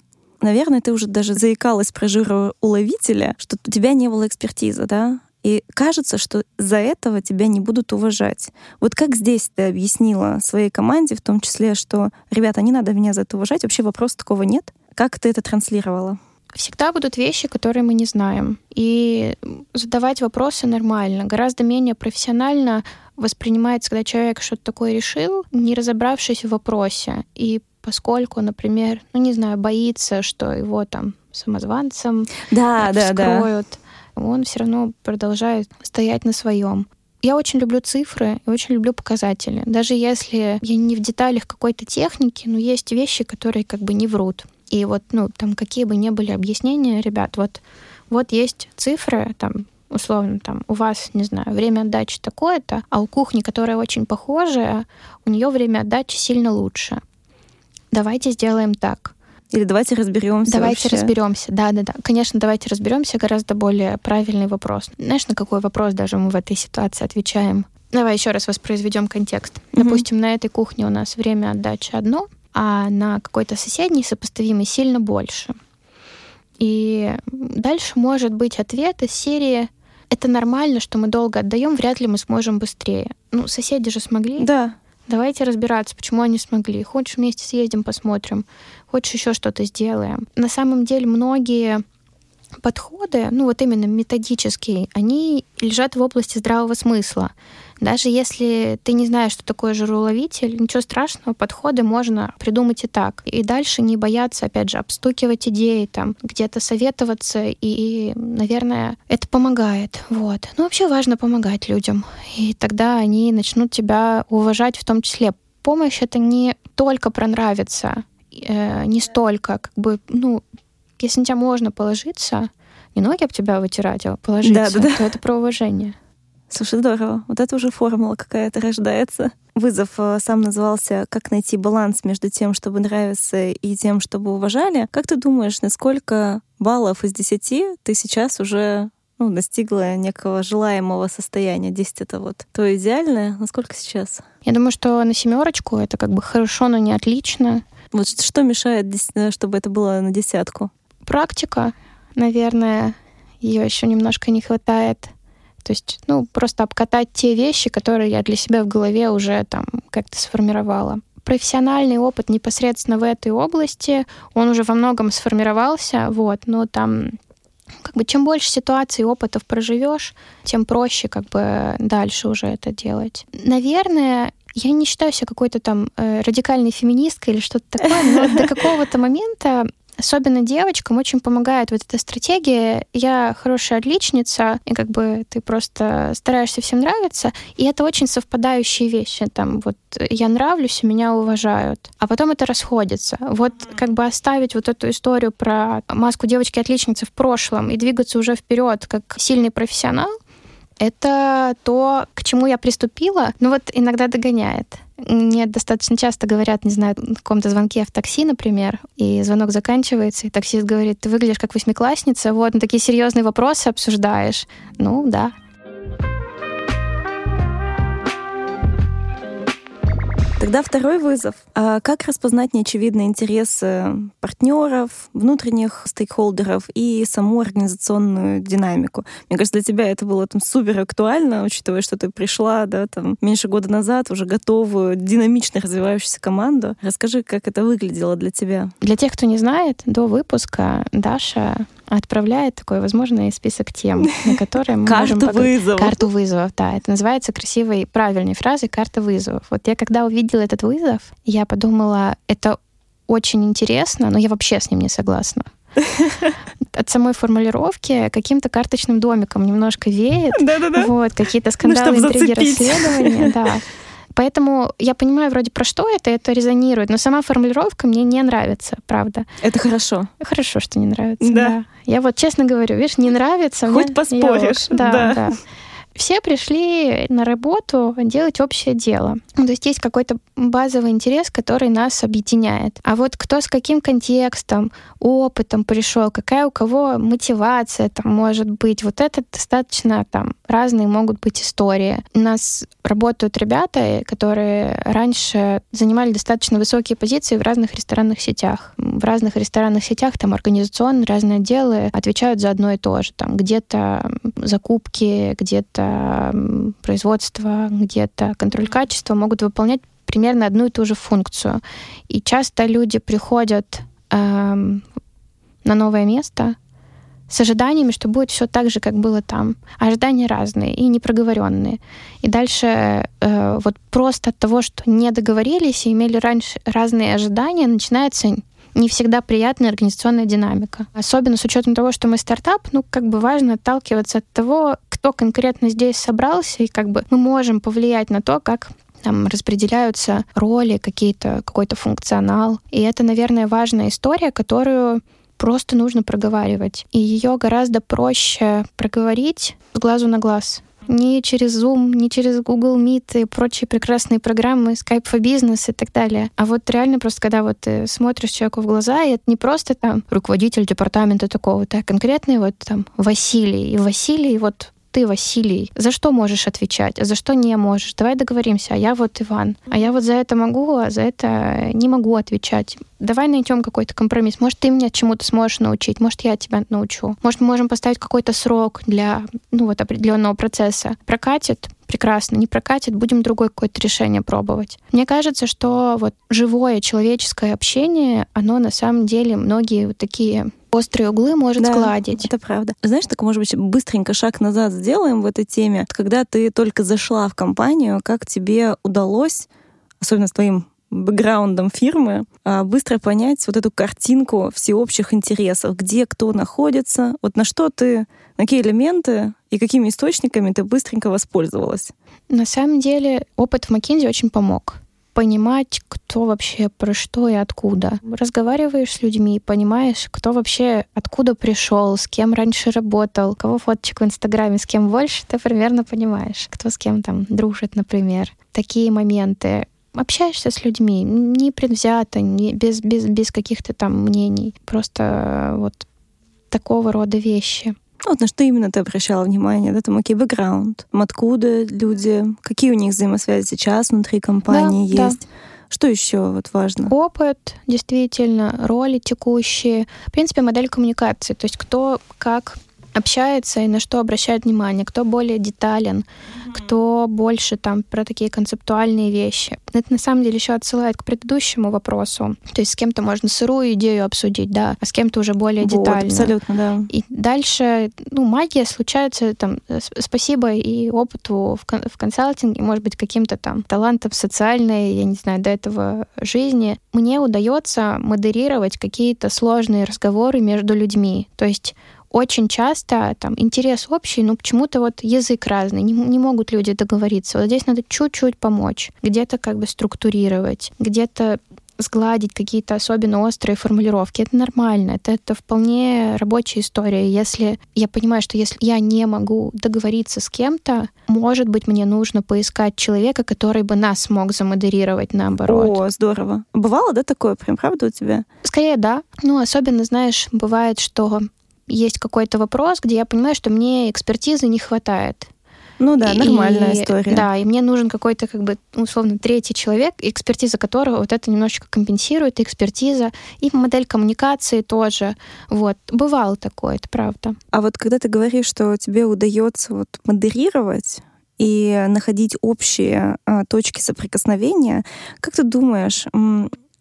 наверное, ты уже даже заикалась про жироуловителя, что у тебя не было экспертизы, да? И кажется, что за этого тебя не будут уважать. Вот как здесь ты объяснила своей команде, в том числе, что, ребята, не надо меня за это уважать, вообще вопроса такого нет? Как ты это транслировала? Всегда будут вещи, которые мы не знаем. И задавать вопросы нормально. Гораздо менее профессионально воспринимается, когда человек что-то такое решил, не разобравшись в вопросе. И поскольку, например, ну не знаю, боится, что его там самозванцем да, вскроют, да, да. он все равно продолжает стоять на своем. Я очень люблю цифры и очень люблю показатели. Даже если я не в деталях какой-то техники, но есть вещи, которые как бы не врут. И вот, ну, там какие бы ни были объяснения, ребят, вот, вот есть цифры, там, условно, там, у вас, не знаю, время отдачи такое-то, а у кухни, которая очень похожая, у нее время отдачи сильно лучше. Давайте сделаем так. Или давайте разберемся. Давайте вообще. разберемся. Да, да, да. Конечно, давайте разберемся. Гораздо более правильный вопрос. Знаешь, на какой вопрос даже мы в этой ситуации отвечаем? Давай еще раз воспроизведем контекст. Mm-hmm. Допустим, на этой кухне у нас время отдачи одно, а на какой-то соседней сопоставимой сильно больше. И дальше может быть ответ из серии это нормально, что мы долго отдаем, вряд ли мы сможем быстрее. Ну, соседи же смогли. Да. Давайте разбираться, почему они смогли. Хочешь, вместе съездим, посмотрим. Хочешь, еще что-то сделаем. На самом деле, многие подходы, ну вот именно методические, они лежат в области здравого смысла. Даже если ты не знаешь, что такое жироуловитель, ничего страшного, подходы можно придумать и так. И дальше не бояться, опять же, обстукивать идеи, там, где-то советоваться, и, наверное, это помогает. Вот. Ну, вообще важно помогать людям. И тогда они начнут тебя уважать в том числе. Помощь — это не только про нравится, э, не столько, как бы, ну, если на тебя можно положиться, не ноги об тебя вытирать, а положиться, да, да, да. то это про уважение. Слушай, здорово. Вот это уже формула какая-то рождается. Вызов э, сам назывался «Как найти баланс между тем, чтобы нравиться, и тем, чтобы уважали». Как ты думаешь, насколько баллов из десяти ты сейчас уже ну, достигла некого желаемого состояния. 10 это вот то идеальное. Насколько сейчас? Я думаю, что на семерочку это как бы хорошо, но не отлично. Вот что мешает, э, чтобы это было на десятку? Практика, наверное, ее еще немножко не хватает. То есть, ну, просто обкатать те вещи, которые я для себя в голове уже там как-то сформировала. Профессиональный опыт непосредственно в этой области, он уже во многом сформировался, вот, но там как бы чем больше ситуаций, опытов проживешь, тем проще как бы дальше уже это делать. Наверное, я не считаю себя какой-то там э, радикальной феминисткой или что-то такое, но до какого-то момента Особенно девочкам очень помогает вот эта стратегия. Я хорошая отличница, и как бы ты просто стараешься всем нравиться. И это очень совпадающие вещи. Там вот я нравлюсь, и меня уважают. А потом это расходится. Вот как бы оставить вот эту историю про маску девочки-отличницы в прошлом и двигаться уже вперед как сильный профессионал, это то, к чему я приступила, но вот иногда догоняет. Мне достаточно часто говорят, не знаю, в каком-то звонке в такси, например, и звонок заканчивается, и таксист говорит, ты выглядишь как восьмиклассница, вот, ну, такие серьезные вопросы обсуждаешь. Ну, да, Тогда второй вызов. А как распознать неочевидные интересы партнеров, внутренних стейкхолдеров и саму организационную динамику? Мне кажется, для тебя это было там супер актуально, учитывая, что ты пришла, да, там меньше года назад, уже готовую, динамично развивающуюся команду. Расскажи, как это выглядело для тебя. Для тех, кто не знает, до выпуска Даша отправляет такой возможный список тем, [LAUGHS] на которые мы Карту можем... вызовов. Карту вызовов, да. Это называется красивой, правильной фразой «карта вызовов». Вот я когда увидела этот вызов, я подумала, это очень интересно, но я вообще с ним не согласна. [LAUGHS] От самой формулировки каким-то карточным домиком немножко веет. [LAUGHS] Да-да-да. Вот, какие-то ну, скандалы, ну, интриги, расследования, да. Поэтому я понимаю вроде про что это, это резонирует, но сама формулировка мне не нравится, правда. Это хорошо. Хорошо, что не нравится. Да. да. Я вот честно говорю, видишь, не нравится. Хоть мне, поспоришь. Я, да, да. да все пришли на работу делать общее дело. Ну, то есть есть какой-то базовый интерес, который нас объединяет. А вот кто с каким контекстом, опытом пришел, какая у кого мотивация там может быть, вот это достаточно там разные могут быть истории. У нас работают ребята, которые раньше занимали достаточно высокие позиции в разных ресторанных сетях. В разных ресторанных сетях там организационные разные отделы отвечают за одно и то же. Там где-то закупки, где-то где-то производство, где-то контроль качества могут выполнять примерно одну и ту же функцию. И часто люди приходят э, на новое место с ожиданиями, что будет все так же, как было там. А ожидания разные и непроговоренные. И дальше э, вот просто от того, что не договорились и имели раньше разные ожидания, начинается не всегда приятная организационная динамика. Особенно с учетом того, что мы стартап, ну, как бы важно отталкиваться от того, кто конкретно здесь собрался, и как бы мы можем повлиять на то, как там распределяются роли, какие-то, какой-то функционал. И это, наверное, важная история, которую просто нужно проговаривать. И ее гораздо проще проговорить с глазу на глаз. Не через Zoom, не через Google Meet и прочие прекрасные программы, Skype for Business и так далее. А вот реально просто, когда вот ты смотришь человеку в глаза, и это не просто там руководитель департамента такого-то, а конкретный вот там Василий. И Василий вот ты, Василий, за что можешь отвечать, а за что не можешь? Давай договоримся, а я вот Иван, а я вот за это могу, а за это не могу отвечать. Давай найдем какой-то компромисс. Может, ты меня чему-то сможешь научить, может, я тебя научу. Может, мы можем поставить какой-то срок для ну, вот, определенного процесса. Прокатит, прекрасно, не прокатит, будем другое какое-то решение пробовать. Мне кажется, что вот живое человеческое общение, оно на самом деле многие вот такие острые углы может да, сгладить. Это правда. Знаешь, так, может быть, быстренько шаг назад сделаем в этой теме. Когда ты только зашла в компанию, как тебе удалось, особенно с твоим бэкграундом фирмы, а, быстро понять вот эту картинку всеобщих интересов, где кто находится, вот на что ты, на какие элементы и какими источниками ты быстренько воспользовалась? На самом деле опыт в McKinsey очень помог понимать, кто вообще про что и откуда. Разговариваешь с людьми, понимаешь, кто вообще откуда пришел, с кем раньше работал, кого фоточек в Инстаграме, с кем больше, ты примерно понимаешь, кто с кем там дружит, например. Такие моменты общаешься с людьми, не предвзято, не, без, без, без каких-то там мнений. Просто вот такого рода вещи. Вот на что именно ты обращала внимание, да, там, окей, бэкграунд, откуда люди, какие у них взаимосвязи сейчас внутри компании да, есть. Да. Что еще вот важно? Опыт, действительно, роли текущие. В принципе, модель коммуникации. То есть кто как общается и на что обращает внимание, кто более детален, mm-hmm. кто больше там про такие концептуальные вещи. Это на самом деле еще отсылает к предыдущему вопросу. То есть с кем-то можно сырую идею обсудить, да, а с кем-то уже более вот, детально. Абсолютно, да. И дальше, ну, магия случается там, спасибо и опыту в, кон- в консалтинге, может быть, каким-то там талантом социальной, я не знаю, до этого жизни. Мне удается модерировать какие-то сложные разговоры между людьми. То есть очень часто там интерес общий, но почему-то вот язык разный, не, не могут люди договориться. Вот здесь надо чуть-чуть помочь, где-то как бы структурировать, где-то сгладить какие-то особенно острые формулировки. Это нормально, это, это вполне рабочая история. Если я понимаю, что если я не могу договориться с кем-то, может быть, мне нужно поискать человека, который бы нас мог замодерировать наоборот. О, здорово. Бывало, да, такое прям, правда, у тебя? Скорее, да. Ну, особенно, знаешь, бывает, что есть какой-то вопрос, где я понимаю, что мне экспертизы не хватает. Ну да, нормальная и, история. Да, и мне нужен какой-то, как бы, условно, третий человек, экспертиза которого вот это немножечко компенсирует, экспертиза, и модель коммуникации тоже. Вот. Бывало такое, это правда. А вот когда ты говоришь, что тебе удается вот модерировать и находить общие а, точки соприкосновения, как ты думаешь,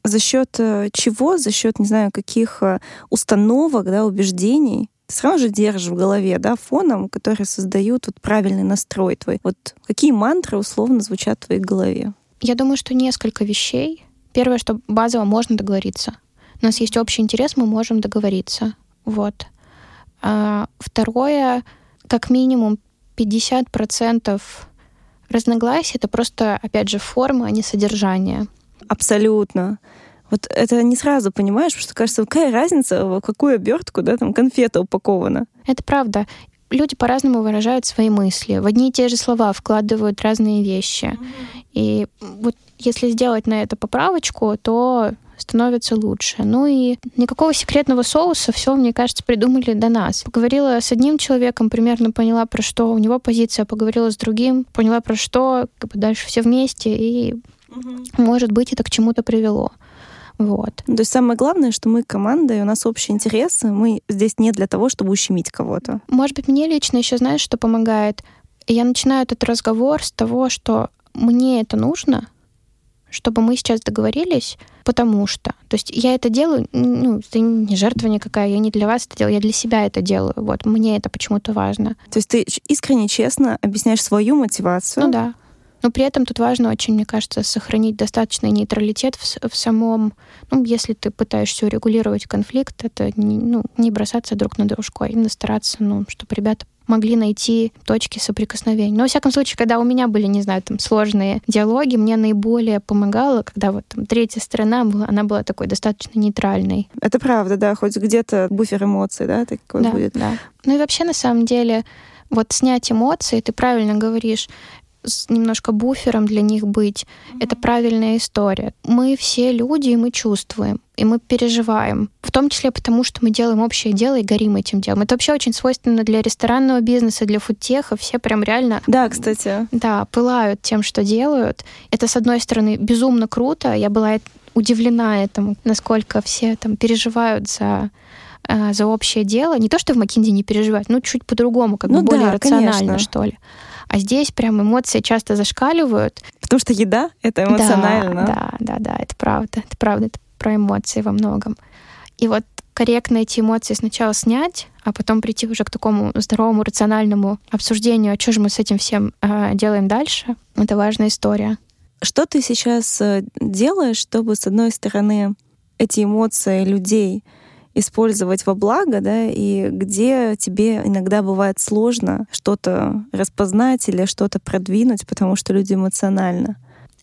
за счет э, чего, за счет, не знаю, каких э, установок, да, убеждений ты сразу же держишь в голове, да, фоном, которые создают вот правильный настрой твой. Вот какие мантры условно звучат в твоей голове? Я думаю, что несколько вещей. Первое, что базово можно договориться. У нас есть общий интерес, мы можем договориться. Вот. А второе, как минимум 50% разногласий — это просто, опять же, форма, а не содержание. Абсолютно. Вот это не сразу понимаешь, потому что кажется, какая разница, в какую обертку, да, там конфета упакована. Это правда. Люди по-разному выражают свои мысли. В одни и те же слова вкладывают разные вещи. Mm-hmm. И вот если сделать на это поправочку, то становится лучше. Ну и никакого секретного соуса, все, мне кажется, придумали до нас. Поговорила с одним человеком, примерно поняла, про что у него позиция, поговорила с другим, поняла, про что, как бы дальше все вместе, и Угу. Может быть, это к чему-то привело. Вот. То есть самое главное, что мы команда, и у нас общие интересы. Мы здесь не для того, чтобы ущемить кого-то. Может быть, мне лично еще, знаешь, что помогает? Я начинаю этот разговор с того, что мне это нужно, чтобы мы сейчас договорились, потому что. То есть я это делаю, ну, это не жертва никакая, я не для вас это делаю, я для себя это делаю. Вот, мне это почему-то важно. То есть ты искренне, честно объясняешь свою мотивацию? Ну да. Но при этом тут важно очень, мне кажется, сохранить достаточный нейтралитет в, в самом... Ну, если ты пытаешься урегулировать конфликт, это не, ну, не бросаться друг на дружку, а именно стараться, ну, чтобы ребята могли найти точки соприкосновения. Но, во всяком случае, когда у меня были, не знаю, там сложные диалоги, мне наиболее помогало, когда вот там третья сторона была, она была такой достаточно нейтральной. Это правда, да, хоть где-то буфер эмоций, да, такой да, будет. Да. Ну и вообще, на самом деле, вот снять эмоции, ты правильно говоришь, с немножко буфером для них быть. Mm-hmm. Это правильная история. Мы все люди, и мы чувствуем, и мы переживаем. В том числе потому, что мы делаем общее дело и горим этим делом. Это вообще очень свойственно для ресторанного бизнеса, для фудтеха. Все прям реально... Да, кстати. Да, пылают тем, что делают. Это, с одной стороны, безумно круто. Я была удивлена этому, насколько все там переживают за э, за общее дело. Не то, что в Макинде не переживают, но чуть по-другому, как ну, бы более да, рационально, конечно. что ли. А здесь прям эмоции часто зашкаливают. Потому что еда — это эмоционально. Да, да, да, да, это правда. Это правда, это про эмоции во многом. И вот корректно эти эмоции сначала снять, а потом прийти уже к такому здоровому, рациональному обсуждению, а что же мы с этим всем э, делаем дальше, это важная история. Что ты сейчас э, делаешь, чтобы, с одной стороны, эти эмоции людей использовать во благо, да, и где тебе иногда бывает сложно что-то распознать или что-то продвинуть, потому что люди эмоционально.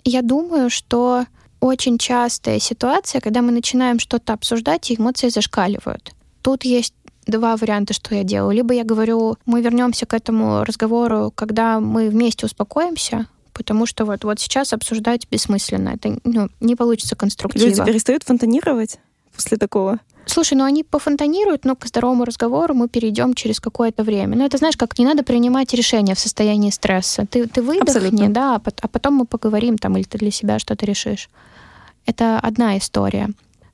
Я думаю, что очень частая ситуация, когда мы начинаем что-то обсуждать, и эмоции зашкаливают. Тут есть два варианта, что я делаю. Либо я говорю, мы вернемся к этому разговору, когда мы вместе успокоимся, потому что вот, вот сейчас обсуждать бессмысленно. Это ну, не получится конструктивно. Люди перестают фонтанировать после такого? Слушай, ну они пофонтанируют, но к здоровому разговору мы перейдем через какое-то время. Ну, это знаешь, как не надо принимать решения в состоянии стресса. Ты, ты выдохни, Абсолютно. да, а, а потом мы поговорим там, или ты для себя что-то решишь. Это одна история.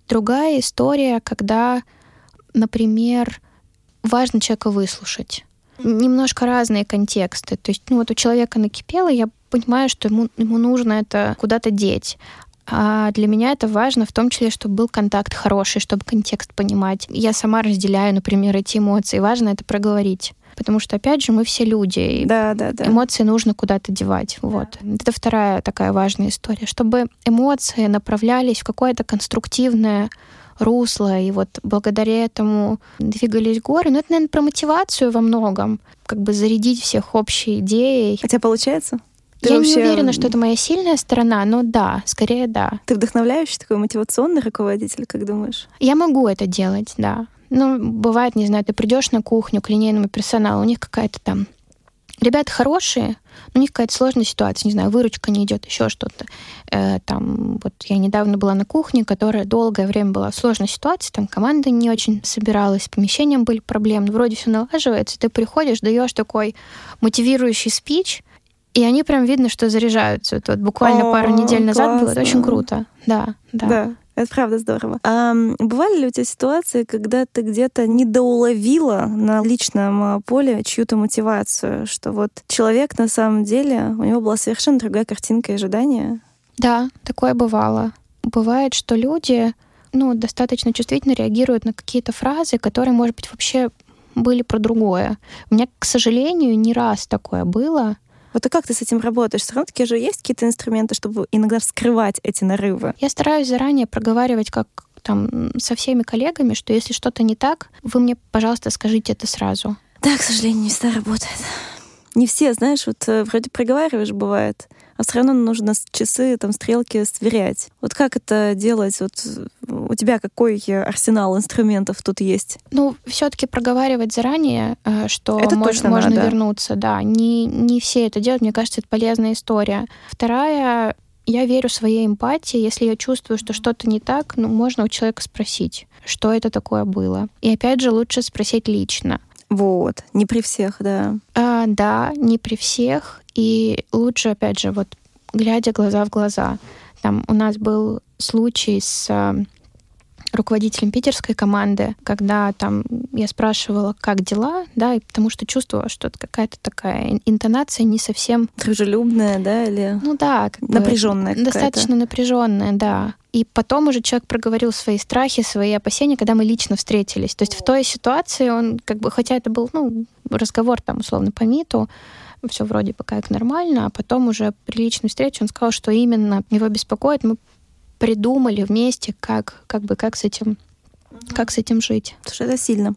Другая история, когда, например, важно человека выслушать. Немножко разные контексты. То есть, ну вот у человека накипело, я понимаю, что ему, ему нужно это куда-то деть. А для меня это важно в том числе, чтобы был контакт хороший, чтобы контекст понимать. Я сама разделяю, например, эти эмоции. Важно это проговорить. Потому что, опять же, мы все люди. И да, да, да. Эмоции нужно куда-то девать. Вот. Это вторая такая важная история. Чтобы эмоции направлялись в какое-то конструктивное русло, и вот благодаря этому двигались горы. Но это, наверное, про мотивацию во многом. Как бы зарядить всех общей идеей. Хотя получается? Ты я вообще... не уверена, что это моя сильная сторона, но да, скорее да. Ты вдохновляющий такой мотивационный руководитель, как думаешь? Я могу это делать, да. Ну, бывает, не знаю, ты придешь на кухню к линейному персоналу, у них какая-то там Ребята хорошие, но у них какая-то сложная ситуация, не знаю, выручка не идет, еще что-то. Э, там, вот я недавно была на кухне, которая долгое время была в сложной ситуации, там команда не очень собиралась, с помещением были проблемы, вроде все налаживается, ты приходишь, даешь такой мотивирующий спич, и они прям видно, что заряжаются. Вот, буквально О, пару недель назад классно. было. Это очень круто. Да, да. Да. Это правда здорово. А бывали ли у тебя ситуации, когда ты где-то недоуловила на личном а, поле чью-то мотивацию, что вот человек на самом деле, у него была совершенно другая картинка и ожидания? Да, такое бывало. Бывает, что люди ну, достаточно чувствительно реагируют на какие-то фразы, которые, может быть, вообще были про другое. У меня, к сожалению, не раз такое было. Вот и как ты с этим работаешь? Все равно такие же есть какие-то инструменты, чтобы иногда вскрывать эти нарывы? Я стараюсь заранее проговаривать, как там со всеми коллегами, что если что-то не так, вы мне, пожалуйста, скажите это сразу. Да, к сожалению, не всегда работает. Не все, знаешь, вот э, вроде проговариваешь, бывает, а все равно нужно часы, там, стрелки сверять. Вот как это делать? Вот у тебя какой арсенал инструментов тут есть? Ну, все-таки проговаривать заранее, э, что это мож, можно надо. вернуться, да. Не, не все это делают, мне кажется, это полезная история. Вторая, я верю своей эмпатии. Если я чувствую, что что-то не так, ну, можно у человека спросить, что это такое было. И опять же, лучше спросить лично. Вот, не при всех, да. А, да, не при всех. И лучше, опять же, вот глядя глаза в глаза. Там у нас был случай с руководителем питерской команды, когда там я спрашивала, как дела, да, и потому что чувствовала, что это какая-то такая интонация не совсем... Дружелюбная, да, или... Ну да, как напряженная Достаточно напряженная, да. И потом уже человек проговорил свои страхи, свои опасения, когда мы лично встретились. То есть в той ситуации он, как бы, хотя это был, ну, разговор там, условно, по МИТу, все вроде бы как нормально, а потом уже при личной встрече он сказал, что именно его беспокоит. Мы придумали вместе, как, как бы, как с этим, как с этим жить. Слушай, это сильно.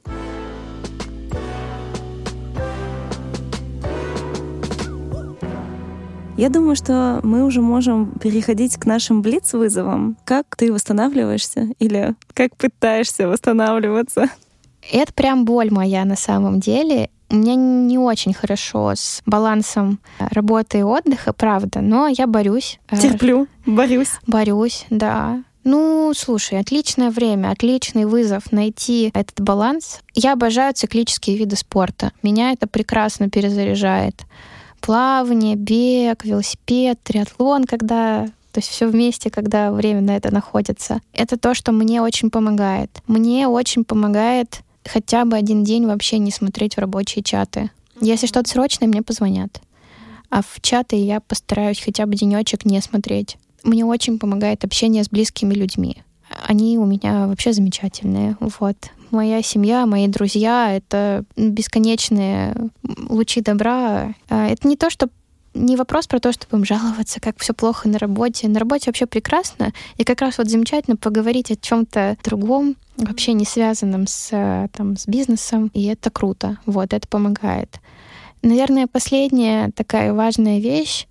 Я думаю, что мы уже можем переходить к нашим блиц-вызовам. Как ты восстанавливаешься или как пытаешься восстанавливаться? Это прям боль моя на самом деле. У меня не очень хорошо с балансом работы и отдыха, правда, но я борюсь. Терплю, борюсь. Борюсь, да. Ну, слушай, отличное время, отличный вызов найти этот баланс. Я обожаю циклические виды спорта. Меня это прекрасно перезаряжает плавание, бег, велосипед, триатлон, когда то есть все вместе, когда время на это находится. Это то, что мне очень помогает. Мне очень помогает хотя бы один день вообще не смотреть в рабочие чаты. Если что-то срочное, мне позвонят. А в чаты я постараюсь хотя бы денечек не смотреть. Мне очень помогает общение с близкими людьми. Они у меня вообще замечательные. Вот моя семья, мои друзья — это бесконечные лучи добра. А, это не то, что не вопрос про то, чтобы им жаловаться, как все плохо на работе. На работе вообще прекрасно. И как раз вот замечательно поговорить о чем-то другом, вообще не связанном с, там, с бизнесом. И это круто. Вот, это помогает. Наверное, последняя такая важная вещь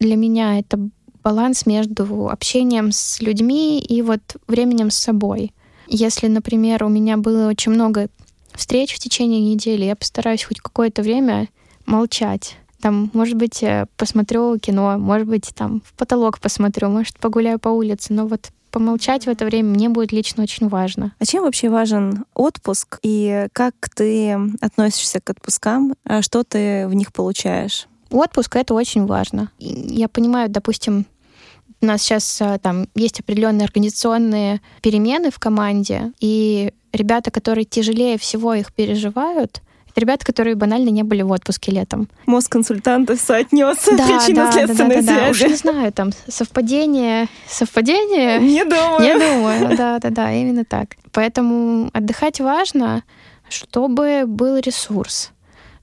для меня — это баланс между общением с людьми и вот временем с собой. Если, например, у меня было очень много встреч в течение недели, я постараюсь хоть какое-то время молчать. Там, может быть, э, посмотрю кино, может быть, там в потолок посмотрю, может, погуляю по улице, но вот помолчать в это время мне будет лично очень важно. А чем вообще важен отпуск и как ты относишься к отпускам? А что ты в них получаешь? Отпуск — это очень важно. Я понимаю, допустим, у нас сейчас э, там есть определенные организационные перемены в команде, и ребята, которые тяжелее всего их переживают, это ребята, которые банально не были в отпуске летом. Мозг консультантов соотнес да, причинно-следственной да, да, да, да, Уж не знаю, там совпадение, совпадение? Не думаю. Не думаю, да-да-да, именно так. Поэтому отдыхать важно, чтобы был ресурс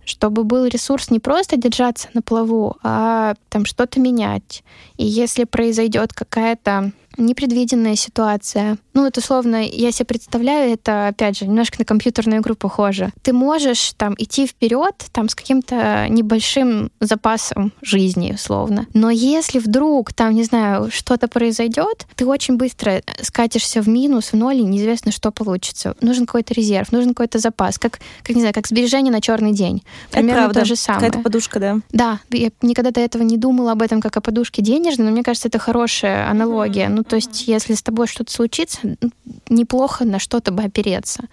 чтобы был ресурс не просто держаться на плаву, а там что-то менять. И если произойдет какая-то непредвиденная ситуация. Ну, вот условно, я себе представляю, это, опять же, немножко на компьютерную игру похоже. Ты можешь там идти вперед там с каким-то небольшим запасом жизни, условно. Но если вдруг там, не знаю, что-то произойдет, ты очень быстро скатишься в минус, в ноль, и неизвестно, что получится. Нужен какой-то резерв, нужен какой-то запас, как, как не знаю, как сбережение на черный день. Примерно это правда. то же самое. Какая-то подушка, да? Да, я никогда до этого не думала об этом как о подушке денежной, но мне кажется, это хорошая аналогия. Mm-hmm. Ну, то есть, если с тобой что-то случится, неплохо на что-то бы опереться.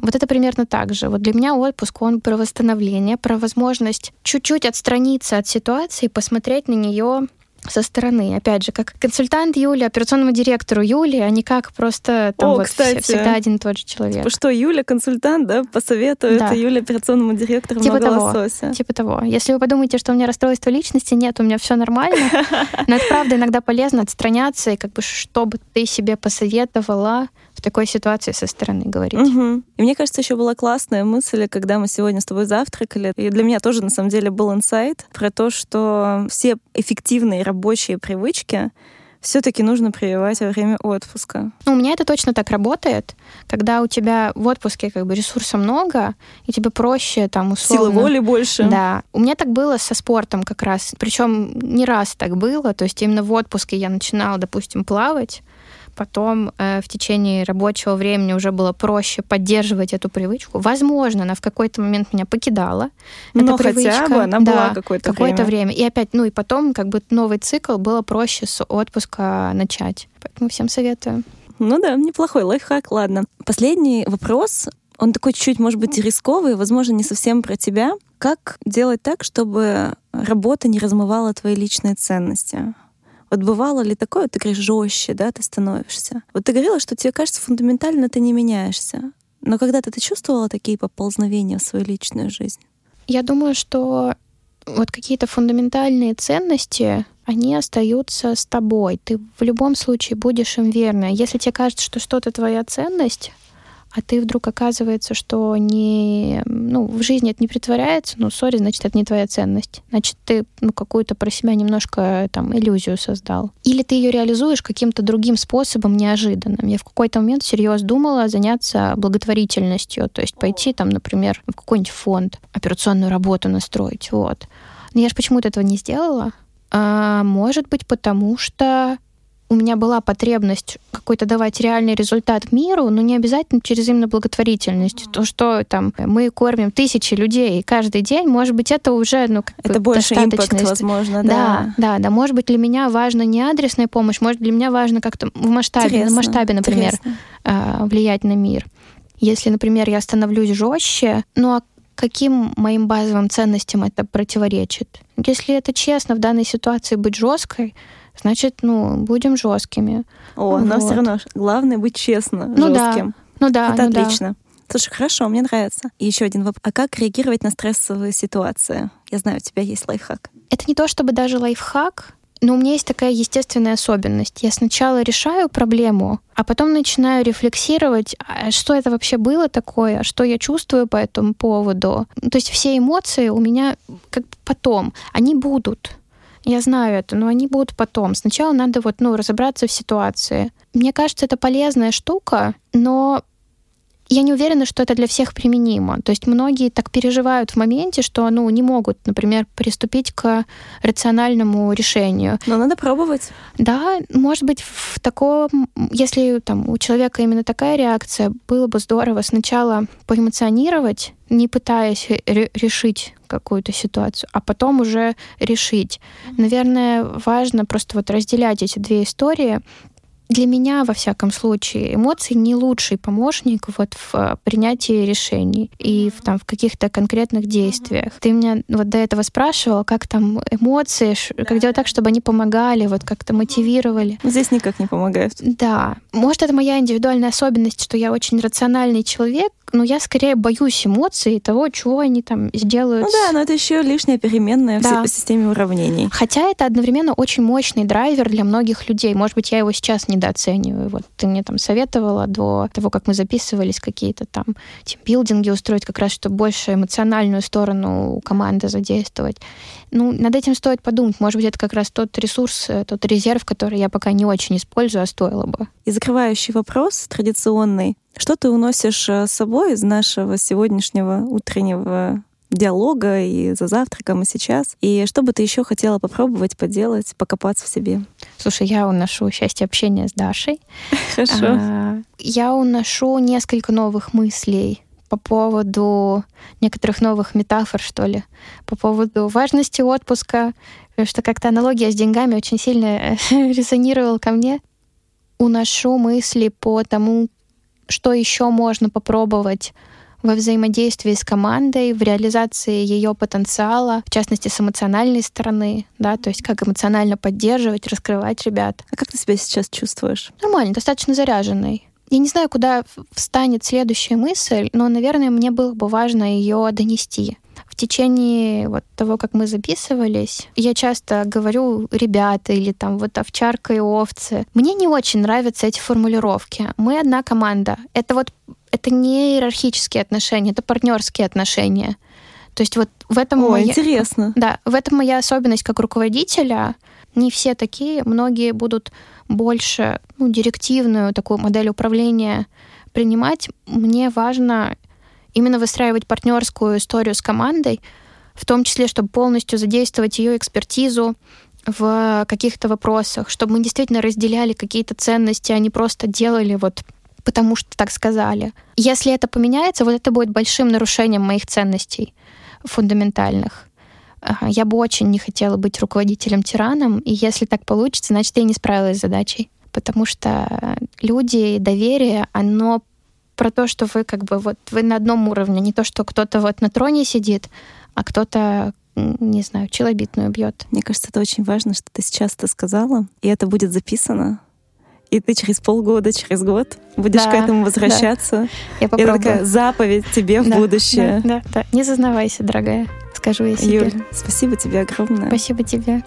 Вот это примерно так же. Вот для меня отпуск, он про восстановление, про возможность чуть-чуть отстраниться от ситуации, посмотреть на нее со стороны. Опять же, как консультант Юли, операционному директору Юли, а не как просто там О, вот кстати, всегда один и тот же человек. Типа что, Юля консультант, да, посоветует да. Юля операционному директору типа того, лосося. Типа того. Если вы подумаете, что у меня расстройство личности, нет, у меня все нормально. [LAUGHS] Но это правда иногда полезно отстраняться и как бы чтобы ты себе посоветовала, в такой ситуации со стороны говорить. Угу. И мне кажется, еще была классная мысль, когда мы сегодня с тобой завтракали. И для меня тоже, на самом деле, был инсайт про то, что все эффективные рабочие привычки все-таки нужно прививать во время отпуска. Ну, у меня это точно так работает, когда у тебя в отпуске как бы ресурса много, и тебе проще там условно... Силы воли больше. Да. У меня так было со спортом как раз. Причем не раз так было. То есть именно в отпуске я начинала, допустим, плавать, потом э, в течение рабочего времени уже было проще поддерживать эту привычку. Возможно, она в какой-то момент меня покидала. Но эта привычка, хотя бы она да, была какое-то, какое-то время. время. И опять, ну и потом как бы новый цикл было проще с отпуска начать. Поэтому всем советую. Ну да, неплохой лайфхак, ладно. Последний вопрос, он такой чуть-чуть, может быть, рисковый, возможно, не совсем про тебя. Как делать так, чтобы работа не размывала твои личные ценности? Вот бывало ли такое, ты говоришь, жестче, да, ты становишься. Вот ты говорила, что тебе кажется, фундаментально ты не меняешься. Но когда-то ты чувствовала такие поползновения в свою личную жизнь? Я думаю, что вот какие-то фундаментальные ценности, они остаются с тобой. Ты в любом случае будешь им верна. Если тебе кажется, что что-то твоя ценность, а ты вдруг оказывается, что не, ну, в жизни это не притворяется, ну, сори, значит, это не твоя ценность. Значит, ты, ну, какую-то про себя немножко, там, иллюзию создал. Или ты ее реализуешь каким-то другим способом, неожиданным. Я в какой-то момент всерьез думала заняться благотворительностью, то есть пойти, там, например, в какой-нибудь фонд, операционную работу настроить, вот. Но я же почему-то этого не сделала. А, может быть, потому что у меня была потребность какой-то давать реальный результат миру, но не обязательно через именно благотворительность. То, что там мы кормим тысячи людей каждый день, может быть, это уже ну, как это бы больше импакт, возможно, да. Да, да, да. Может быть, для меня важна не адресная помощь, может, для меня важно как-то в масштабе, интересно, на масштабе, например, интересно. А, влиять на мир. Если, например, я становлюсь жестче, ну а каким моим базовым ценностям это противоречит? Если это честно в данной ситуации быть жесткой, значит, ну, будем жесткими. О, вот. но все равно главное быть честно, ну, жестким. Да. Ну да. Это ну отлично. Да. Слушай, хорошо, мне нравится. И еще один вопрос. А как реагировать на стрессовые ситуации? Я знаю, у тебя есть лайфхак. Это не то чтобы даже лайфхак, но у меня есть такая естественная особенность. Я сначала решаю проблему, а потом начинаю рефлексировать, а что это вообще было такое, что я чувствую по этому поводу. То есть все эмоции у меня как потом, они будут. Я знаю это, но они будут потом. Сначала надо вот, ну, разобраться в ситуации. Мне кажется, это полезная штука, но я не уверена, что это для всех применимо. То есть многие так переживают в моменте, что ну, не могут, например, приступить к рациональному решению. Но надо пробовать. Да, может быть, в таком, если там, у человека именно такая реакция, было бы здорово сначала поэмоционировать, не пытаясь решить какую-то ситуацию, а потом уже решить. Наверное, важно просто вот разделять эти две истории, для меня, во всяком случае, эмоции не лучший помощник вот в э, принятии решений и в, там, в каких-то конкретных действиях. Ты меня вот до этого спрашивал, как там эмоции, как делать так, чтобы они помогали, вот как-то мотивировали. Здесь никак не помогают. Да. Может, это моя индивидуальная особенность, что я очень рациональный человек, но я скорее боюсь эмоций и того, чего они там сделают. Ну да, но это еще лишняя переменная да. в системе уравнений. Хотя это одновременно очень мощный драйвер для многих людей. Может быть, я его сейчас недооцениваю. Вот ты мне там советовала до того, как мы записывались, какие-то там тимбилдинги устроить, как раз, чтобы больше эмоциональную сторону команды задействовать. Ну, над этим стоит подумать. Может быть, это как раз тот ресурс, э, тот резерв, который я пока не очень использую, а стоило бы. И закрывающий вопрос традиционный. Что ты уносишь э, с собой из нашего сегодняшнего утреннего диалога и за завтраком, и сейчас. И что бы ты еще хотела попробовать, поделать, покопаться в себе? Слушай, я уношу счастье общения с Дашей. [LAUGHS] Хорошо. А, я уношу несколько новых мыслей по поводу некоторых новых метафор, что ли, по поводу важности отпуска, что как-то аналогия с деньгами очень сильно [LAUGHS] резонировала ко мне. Уношу мысли по тому, что еще можно попробовать во взаимодействии с командой, в реализации ее потенциала, в частности, с эмоциональной стороны, да, то есть как эмоционально поддерживать, раскрывать ребят. А как ты себя сейчас чувствуешь? Нормально, достаточно заряженный. Я не знаю, куда встанет следующая мысль, но, наверное, мне было бы важно ее донести. В течение вот того, как мы записывались, я часто говорю «ребята» или там вот «овчарка и овцы». Мне не очень нравятся эти формулировки. Мы одна команда. Это вот это не иерархические отношения, это партнерские отношения. То есть вот в этом О, моя... интересно. Да, в этом моя особенность как руководителя. Не все такие, многие будут больше ну, директивную такую модель управления принимать. Мне важно именно выстраивать партнерскую историю с командой, в том числе, чтобы полностью задействовать ее экспертизу в каких-то вопросах, чтобы мы действительно разделяли какие-то ценности, а не просто делали вот потому что так сказали. Если это поменяется, вот это будет большим нарушением моих ценностей фундаментальных. Я бы очень не хотела быть руководителем-тираном, и если так получится, значит, я не справилась с задачей. Потому что люди, доверие, оно про то, что вы как бы вот вы на одном уровне, не то, что кто-то вот на троне сидит, а кто-то не знаю, челобитную бьет. Мне кажется, это очень важно, что ты сейчас это сказала, и это будет записано. И ты через полгода, через год будешь да, к этому возвращаться. Да. Я попробую. Это такая заповедь тебе да, в будущее. Да, да, да. Не зазнавайся, дорогая, скажу я себе. Юль, спасибо тебе огромное. Спасибо тебе.